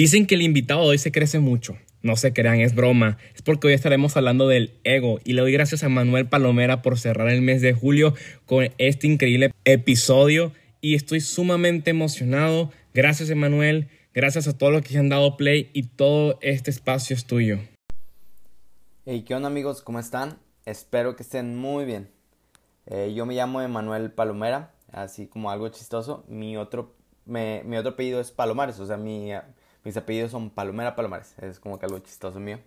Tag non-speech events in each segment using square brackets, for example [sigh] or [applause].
Dicen que el invitado hoy se crece mucho. No se crean, es broma. Es porque hoy estaremos hablando del ego y le doy gracias a Manuel Palomera por cerrar el mes de julio con este increíble episodio y estoy sumamente emocionado. Gracias Emanuel, gracias a todos los que han dado play y todo este espacio es tuyo. Hey, ¿qué onda amigos? ¿Cómo están? Espero que estén muy bien. Eh, yo me llamo Emanuel Palomera, así como algo chistoso. Mi otro, mi otro apellido es Palomares, o sea, mi, mis apellidos son Palomera Palomares. Es como que algo chistoso mío.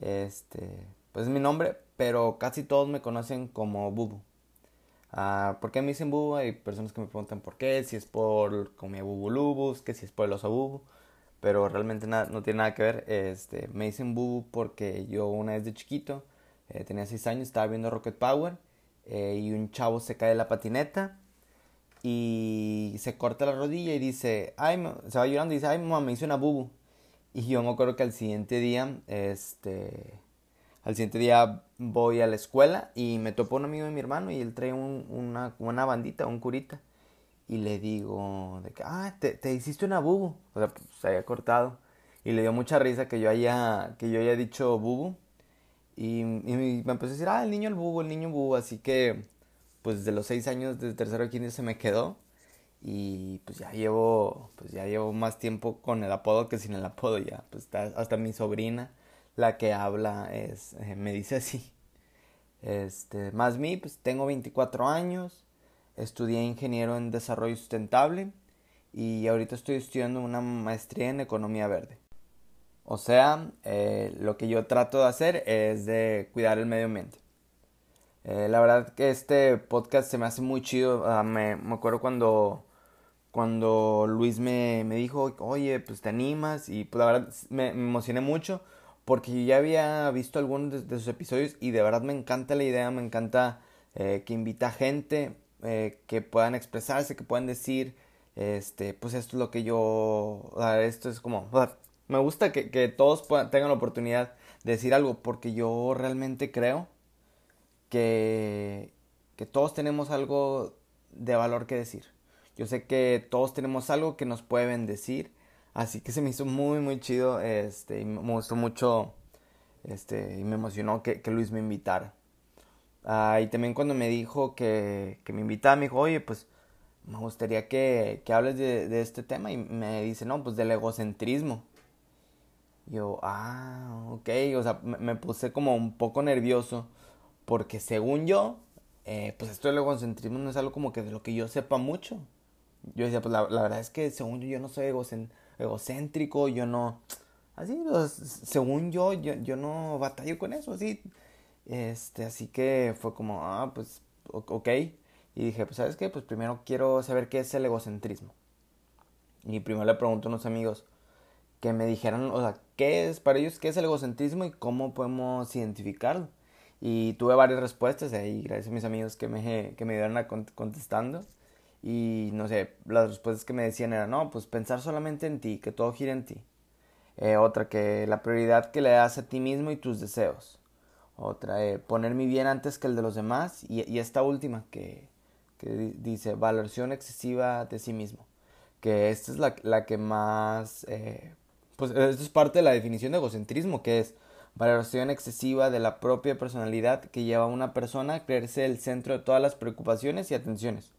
Este, pues es mi nombre, pero casi todos me conocen como Bubu. Ah, ¿Por qué me dicen Bubu? Hay personas que me preguntan por qué, si es por comía Bubu Lubus, que si es por el oso Bubu. Pero realmente nada, no tiene nada que ver. Este, me dicen Bubu porque yo una vez de chiquito, eh, tenía 6 años, estaba viendo Rocket Power eh, y un chavo se cae de la patineta y se corta la rodilla y dice, ay, se va llorando y dice, ay, mamá, me hizo una bubu. Y yo me acuerdo que al siguiente día, este, al siguiente día voy a la escuela y me topo un amigo de mi hermano y él trae una, una bandita, un curita. Y le digo, de que, ah, te, te hiciste una bubu. O sea, pues, se había cortado. Y le dio mucha risa que yo haya, que yo haya dicho bubu. Y, y me empezó a decir, ah, el niño el bubu, el niño bubu. Así que pues de los seis años de tercero a quinto se me quedó. Y pues ya llevo pues ya llevo más tiempo con el apodo que sin el apodo. Ya pues hasta mi sobrina la que habla es eh, me dice así. Este más mí pues tengo 24 años estudié ingeniero en desarrollo sustentable y ahorita estoy estudiando una maestría en economía verde. O sea eh, lo que yo trato de hacer es de cuidar el medio ambiente eh, la verdad que este podcast se me hace muy chido. Ah, me, me, acuerdo cuando, cuando Luis me, me, dijo, oye, pues te animas. Y pues la verdad me, emocioné mucho porque ya había visto algunos de, sus episodios y de verdad me encanta la idea, me encanta eh, que invita gente, eh, que puedan expresarse, que puedan decir, este, pues esto es lo que yo, esto es como, me gusta que, que todos puedan, tengan la oportunidad de decir algo porque yo realmente creo que, que todos tenemos algo de valor que decir. Yo sé que todos tenemos algo que nos puede bendecir. Así que se me hizo muy, muy chido. Este, y me gustó mucho. Este, y me emocionó que, que Luis me invitara. Ah, y también cuando me dijo que, que me invitaba, me dijo, oye, pues me gustaría que, que hables de, de, este tema. Y me dice, no, pues del egocentrismo. yo, ah, ok. O sea, me, me puse como un poco nervioso porque según yo, eh, pues esto del egocentrismo no es algo como que de lo que yo sepa mucho. Yo decía, pues la, verdad es que según yo, yo no soy egocéntrico, yo no... Así, según yo, yo, yo no batallo con eso, así. Este, así que fue como, ah, pues, ok. Y dije, pues, ¿sabes qué? Pues primero quiero saber qué es el egocentrismo. Y primero le pregunto a unos amigos que me dijeran, o sea, ¿qué es para ellos, qué es el egocentrismo y cómo podemos identificarlo? Y tuve varias respuestas ahí, gracias a mis amigos que me, que me ayudaron a contestando. Y no sé, las respuestas que me decían eran, no, pues pensar solamente en ti, que todo gire en ti. Eh, otra, que la prioridad que le das a ti mismo y tus deseos. Otra, eh, poner mi bien antes que el de los demás. Y, y esta última, que, que, dice valoración excesiva de sí mismo. Que esta es la, la que más... Eh, pues esto es parte de la definición de egocentrismo, que es valoración excesiva de la propia personalidad que lleva a una persona a creerse el centro de todas las preocupaciones y atenciones.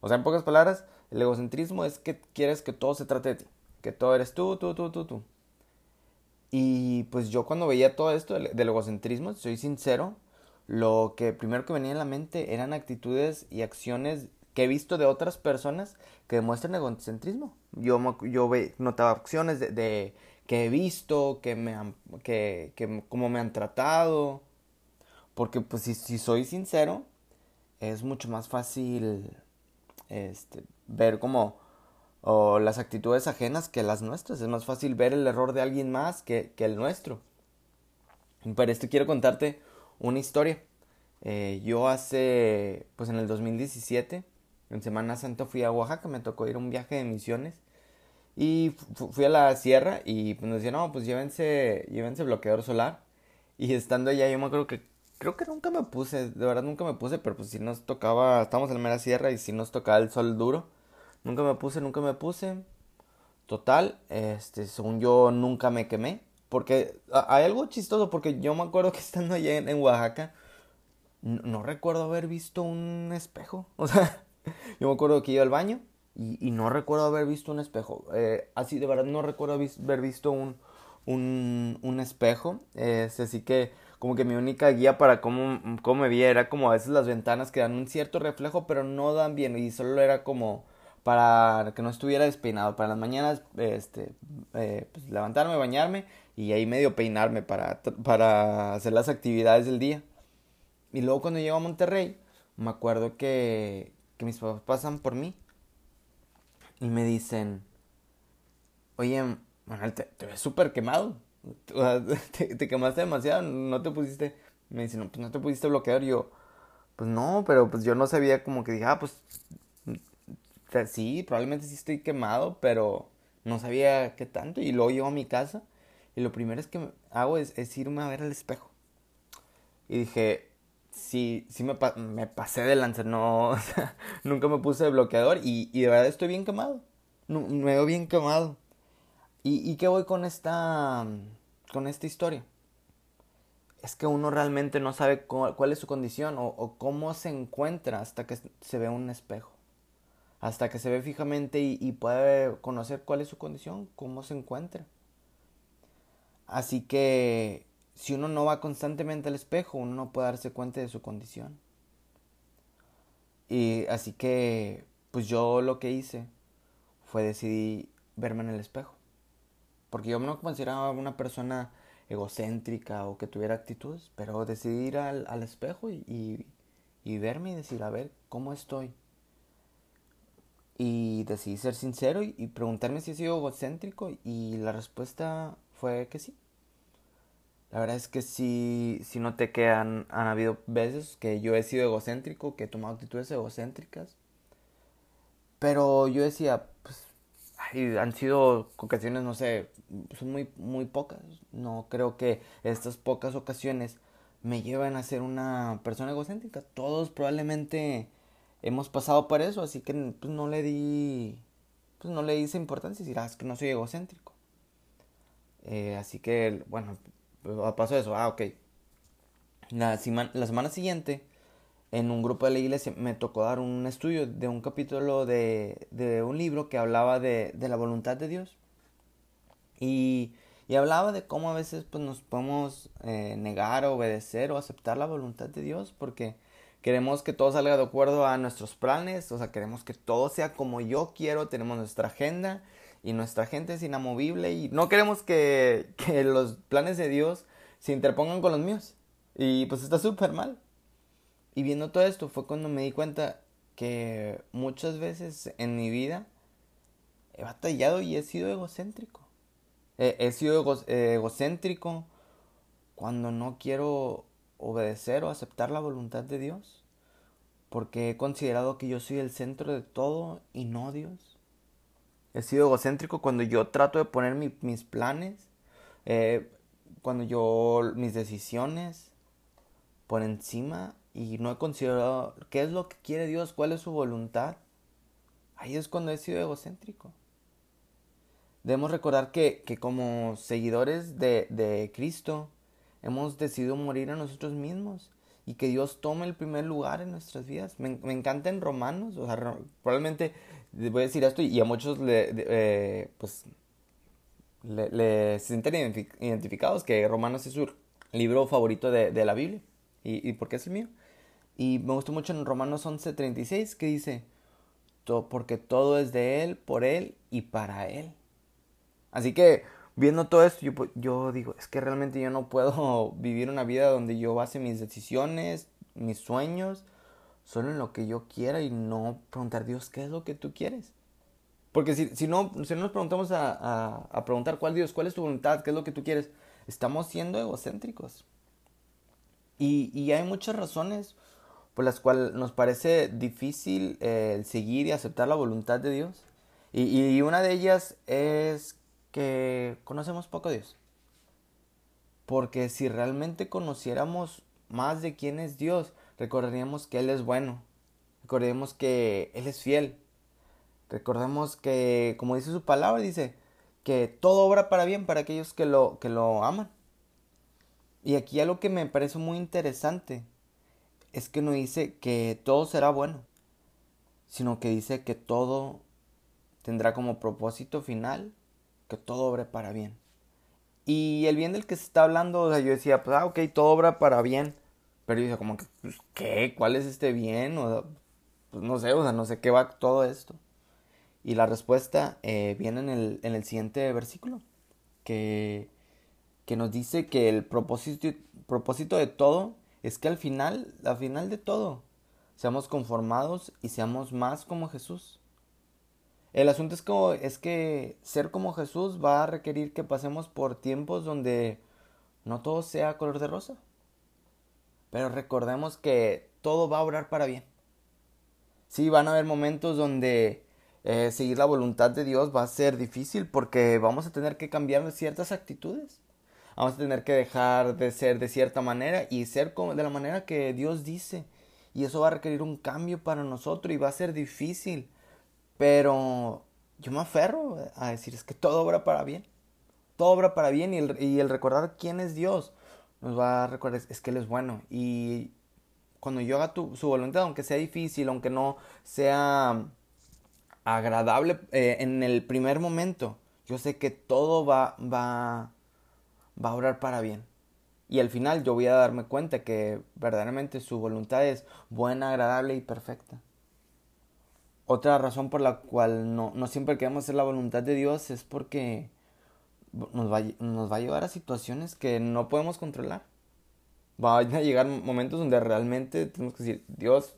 O sea, en pocas palabras, el egocentrismo es que quieres que todo se trate de ti, que todo eres tú, tú, tú, tú, tú. Y pues yo cuando veía todo esto del, egocentrismo, soy sincero, lo que primero que venía en la mente eran actitudes y acciones que he visto de otras personas que demuestran egocentrismo. Yo, yo notaba acciones de que he visto, que me han, que, que cómo me han tratado. Porque pues si, si soy sincero, es mucho más fácil este, ver como o las actitudes ajenas que las nuestras. Es más fácil ver el error de alguien más que, que el nuestro. Para esto quiero contarte una historia. Eh, yo hace, pues en el 2017, en Semana Santa fui a Oaxaca, me tocó ir a un viaje de misiones y fui a la sierra y pues nos decían, no, pues llévense, llévense bloqueador solar. [laughs] Y estando allá yo me acuerdo que, creo que nunca me puse, de verdad nunca me puse, pero pues si nos tocaba, estábamos en la mera sierra y si nos tocaba el sol duro, nunca me puse, nunca me puse. Total, este, según yo nunca me quemé. Porque hay algo chistoso, porque yo me acuerdo que estando allá en, Oaxaca, no, recuerdo haber visto un espejo. [laughs] O sea, yo me acuerdo que iba al baño y, no recuerdo haber visto un espejo. Eh, así, de verdad, no recuerdo haber visto un, un, un espejo. Es así que como que mi única guía para cómo, cómo me veía era como a veces las ventanas que dan un cierto reflejo, pero no dan bien. Y solo era como para que no estuviera despeinado. Para las mañanas, este, eh, pues levantarme, bañarme y ahí medio peinarme para, para hacer las actividades del día. Y luego cuando llego a Monterrey, me acuerdo que, que mis papás pasan por mí y me dicen, oye, Manuel, te, ves súper quemado. [laughs] te, te, quemaste demasiado, no te pusiste, me dicen, no, pues no te pusiste bloqueador. Y yo, pues no, pero pues yo no sabía como que dije, ah, pues sí, probablemente sí estoy quemado, pero no sabía qué tanto. Y luego llego a mi casa y lo primero es que hago es, irme a ver al espejo. Y dije, sí, me, me pasé de lanza, no, [laughs] nunca me puse de bloqueador y, y, de verdad estoy bien quemado. me veo bien quemado. ¿Y, ¿Y qué voy con esta, con esta historia? Es que uno realmente no sabe cuál, es su condición o, o cómo se encuentra hasta que se ve un espejo hasta que se ve fijamente y, puede conocer cuál es su condición, cómo se encuentra. Así que si uno no va constantemente al espejo, uno no puede darse cuenta de su condición. Y así que, pues yo lo que hice fue decidir verme en el espejo. Porque yo no consideraba una persona egocéntrica o que tuviera actitudes, pero decidí ir al, espejo y, y verme y decir, a ver, ¿cómo estoy? Y decidí ser sincero y, preguntarme si he sido egocéntrico y la respuesta fue que sí. La verdad es que sí, sí noté que han, han habido veces que yo he sido egocéntrico, que he tomado actitudes egocéntricas. Pero yo decía, pues, han sido ocasiones, no sé, son muy, muy pocas. No creo que estas pocas ocasiones me lleven a ser una persona egocéntrica. Todos probablemente hemos pasado por eso, así que pues, no le di, pues no le hice importancia, decir, ah, es que no soy egocéntrico. Eh, así que, bueno, pasó eso, ah, ok. La, la semana siguiente, en un grupo de la iglesia, me tocó dar un estudio de un capítulo de, de un libro que hablaba de, de la voluntad de Dios. Y, y, hablaba de cómo a veces pues, nos podemos eh, negar, obedecer o aceptar la voluntad de Dios, porque Queremos que todo salga de acuerdo a nuestros planes, o sea, queremos que todo sea como yo quiero, tenemos nuestra agenda y nuestra gente es inamovible y no queremos que, los planes de Dios se interpongan con los míos. Y pues está súper mal. Y viendo todo esto fue cuando me di cuenta que muchas veces en mi vida he batallado y he sido egocéntrico. He, sido egocéntrico cuando no quiero obedecer o aceptar la voluntad de Dios, porque he considerado que yo soy el centro de todo y no Dios. He sido egocéntrico cuando yo trato de poner mis planes, eh, cuando yo mis decisiones por encima y no he considerado qué es lo que quiere Dios, cuál es su voluntad. Ahí es cuando he sido egocéntrico. Debemos recordar que, que como seguidores de, de Cristo, hemos decidido morir a nosotros mismos y que Dios tome el primer lugar en nuestras vidas. Me, me encanta en Romanos, o sea, probablemente voy a decir esto y a muchos le, eh, pues, le, se sienten identificados que Romanos es su libro favorito de, de la Biblia. ¿Y, ¿Y por qué es el mío? Y me gustó mucho en Romanos 11:36 que dice, porque todo es de Él, por Él y para Él. Así que viendo todo esto, yo, yo digo, es que realmente yo no puedo [laughs] vivir una vida donde yo base mis decisiones, mis sueños, solo en lo que yo quiera y no preguntar, Dios, ¿qué es lo que tú quieres? Porque si, si, no, si no nos preguntamos a, a, preguntar, ¿cuál Dios, cuál es tu voluntad, qué es lo que tú quieres? Estamos siendo egocéntricos. Y, y hay muchas razones por las cuales nos parece difícil eh, seguir y aceptar la voluntad de Dios. Y, y una de ellas es que conocemos poco a Dios. Porque si realmente conociéramos más de quién es Dios, recordaríamos que Él es bueno, recordaríamos que Él es fiel, Recordemos que, como dice su palabra, dice que todo obra para bien para aquellos que lo, que lo aman. Y aquí algo que me parece muy interesante es que no dice que todo será bueno, sino que dice que todo tendrá como propósito final que todo obre para bien. Y el bien del que se está hablando, yo decía, pues, ah, ok, todo obra para bien. Pero yo decía, como que, pues, ¿qué? ¿Cuál es este bien? O pues no sé, o sea, no sé qué va todo esto. Y la respuesta eh, viene en el, en el siguiente versículo, que, que nos dice que el propósito, propósito de todo es que al final, al final de todo, seamos conformados y seamos más como Jesús. El asunto es, como, es que ser como Jesús va a requerir que pasemos por tiempos donde no todo sea color de rosa. Pero recordemos que todo va a obrar para bien. Sí, van a haber momentos donde eh, seguir la voluntad de Dios va a ser difícil porque vamos a tener que cambiar ciertas actitudes. Vamos a tener que dejar de ser de cierta manera y ser de la manera que Dios dice. Y eso va a requerir un cambio para nosotros y va a ser difícil. Pero yo me aferro a decir, es que todo obra para bien. Todo obra para bien y el, y el recordar quién es Dios nos va a recordar, es, que Él es bueno. Y cuando yo haga tu, su voluntad, aunque sea difícil, aunque no sea agradable eh, en el primer momento, yo sé que todo va, va, va a obrar para bien. Y al final yo voy a darme cuenta que verdaderamente su voluntad es buena, agradable y perfecta. Otra razón por la cual no, no siempre queremos hacer la voluntad de Dios es porque nos va, nos va a llevar a situaciones que no podemos controlar. Va a llegar momentos donde realmente tenemos que decir, Dios,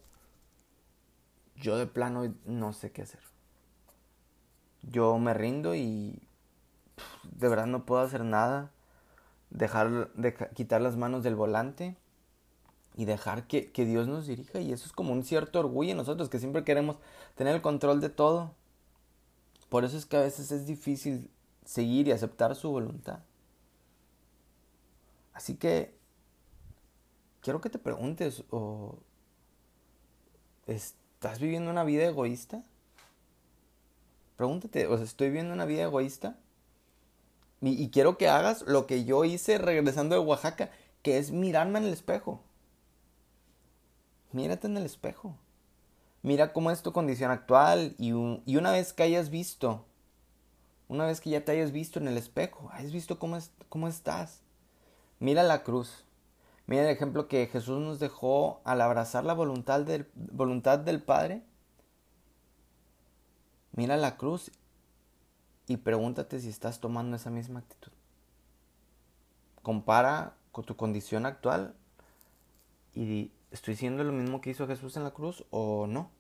yo de plano no sé qué hacer. Yo me rindo y de verdad no puedo hacer nada. Dejar de quitar las manos del volante y dejar que, Dios nos dirija. Y eso es como un cierto orgullo en nosotros, que siempre queremos tener el control de todo. Por eso es que a veces es difícil seguir y aceptar su voluntad. Así que quiero que te preguntes, ¿o ¿estás viviendo una vida egoísta? Pregúntate, ¿o estoy viviendo una vida egoísta? Y, y quiero que hagas lo que yo hice regresando de Oaxaca, que es mirarme en el espejo. Mírate en el espejo. Mira cómo es tu condición actual y, una vez que hayas visto, una vez que ya te hayas visto en el espejo, hayas visto cómo, es, cómo estás. Mira la cruz. Mira el ejemplo que Jesús nos dejó al abrazar la voluntad del, voluntad del Padre. Mira la cruz y pregúntate si estás tomando esa misma actitud. Compara con tu condición actual y ¿estoy siendo lo mismo que hizo Jesús en la cruz o no?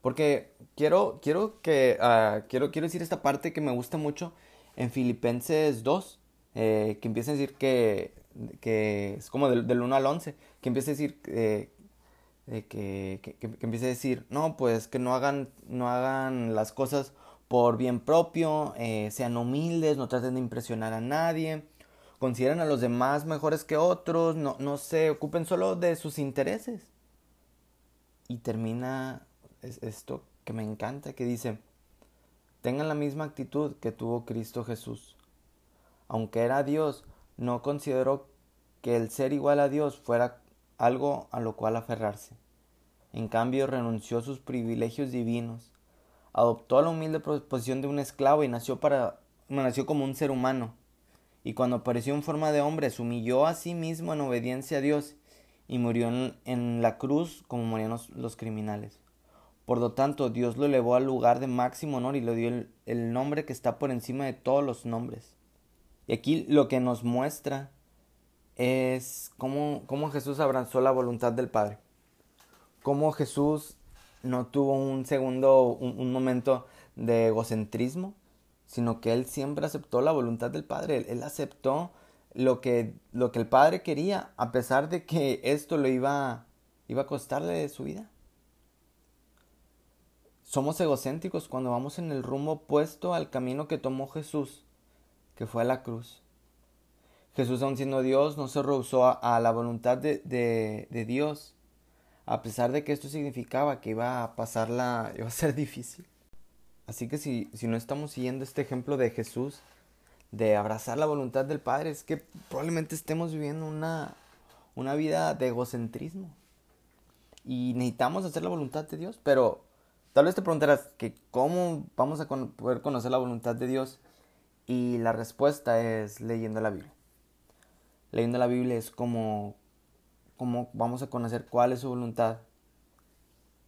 Porque quiero, quiero que, ah, quiero, quiero decir esta parte que me gusta mucho en Filipenses 2, eh, que empieza a decir que, que es como del, del 1 al 11, que empieza a decir eh, que, que, que, empieza a decir, no, pues que no hagan, no hagan las cosas por bien propio, eh, sean humildes, no traten de impresionar a nadie, consideren a los demás mejores que otros, no, no se ocupen solo de sus intereses. Y termina esto que me encanta, que dice, tengan la misma actitud que tuvo Cristo Jesús. Aunque era Dios, no consideró que el ser igual a Dios fuera algo a lo cual aferrarse. En cambio, renunció a sus privilegios divinos, adoptó la humilde posición de un esclavo y nació para nació como un ser humano y cuando apareció en forma de hombre se humilló a sí mismo en obediencia a Dios y murió en, la cruz como morían los, criminales. Por lo tanto, Dios lo elevó al lugar de máximo honor y le dio el, nombre que está por encima de todos los nombres. Y aquí lo que nos muestra es cómo, Jesús abrazó la voluntad del Padre. Cómo Jesús no tuvo un segundo, un momento de egocentrismo, sino que él siempre aceptó la voluntad del Padre, él, aceptó lo que, lo que el Padre quería, a pesar de que esto lo iba, iba a costarle su vida. Somos egocéntricos cuando vamos en el rumbo opuesto al camino que tomó Jesús, que fue a la cruz. Jesús, aun siendo Dios, no se rehusó a, la voluntad de, Dios, a pesar de que esto significaba que iba a pasarla, [laughs] iba a ser difícil. Así que si, si no estamos siguiendo este ejemplo de Jesús, de abrazar la voluntad del Padre, es que probablemente estemos viviendo una, una vida de egocentrismo. Y necesitamos hacer la voluntad de Dios, pero tal vez te preguntarás que cómo vamos a poder conocer la voluntad de Dios. Y la respuesta es leyendo la Biblia. Leyendo la Biblia es como, vamos a conocer cuál es su voluntad.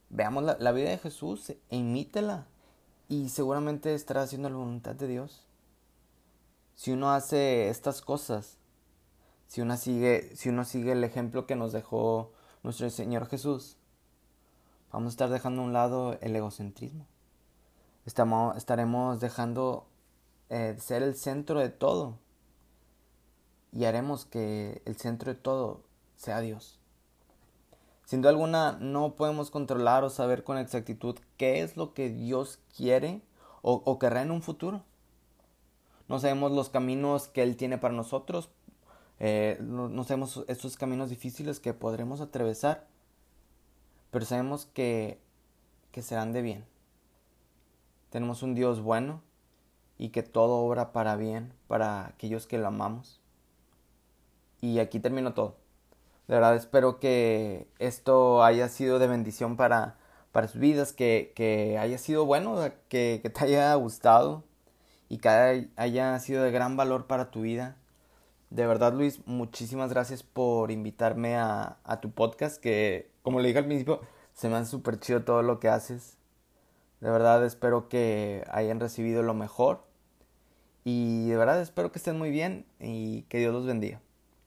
Veamos la, la vida de Jesús e imítela. Y seguramente estará haciendo la voluntad de Dios si uno hace estas cosas, si uno sigue, si uno sigue el ejemplo que nos dejó nuestro Señor Jesús, vamos a estar dejando a un lado el egocentrismo. Estamos, estaremos dejando eh, ser el centro de todo y haremos que el centro de todo sea Dios. Sin duda alguna no podemos controlar o saber con exactitud qué es lo que Dios quiere o, querrá en un futuro no sabemos los caminos que Él tiene para nosotros, eh, no, sabemos estos caminos difíciles que podremos atravesar, pero sabemos que, que serán de bien. Tenemos un Dios bueno y que todo obra para bien para aquellos que lo amamos. Y aquí termino todo. De verdad espero que esto haya sido de bendición para, para sus vidas, que, que haya sido bueno, que, te haya gustado y que haya sido de gran valor para tu vida. De verdad, Luis, muchísimas gracias por invitarme a, tu podcast, que como le dije al principio, se me hace súper chido todo lo que haces. De verdad, espero que hayan recibido lo mejor. Y de verdad, espero que estén muy bien y que Dios los bendiga.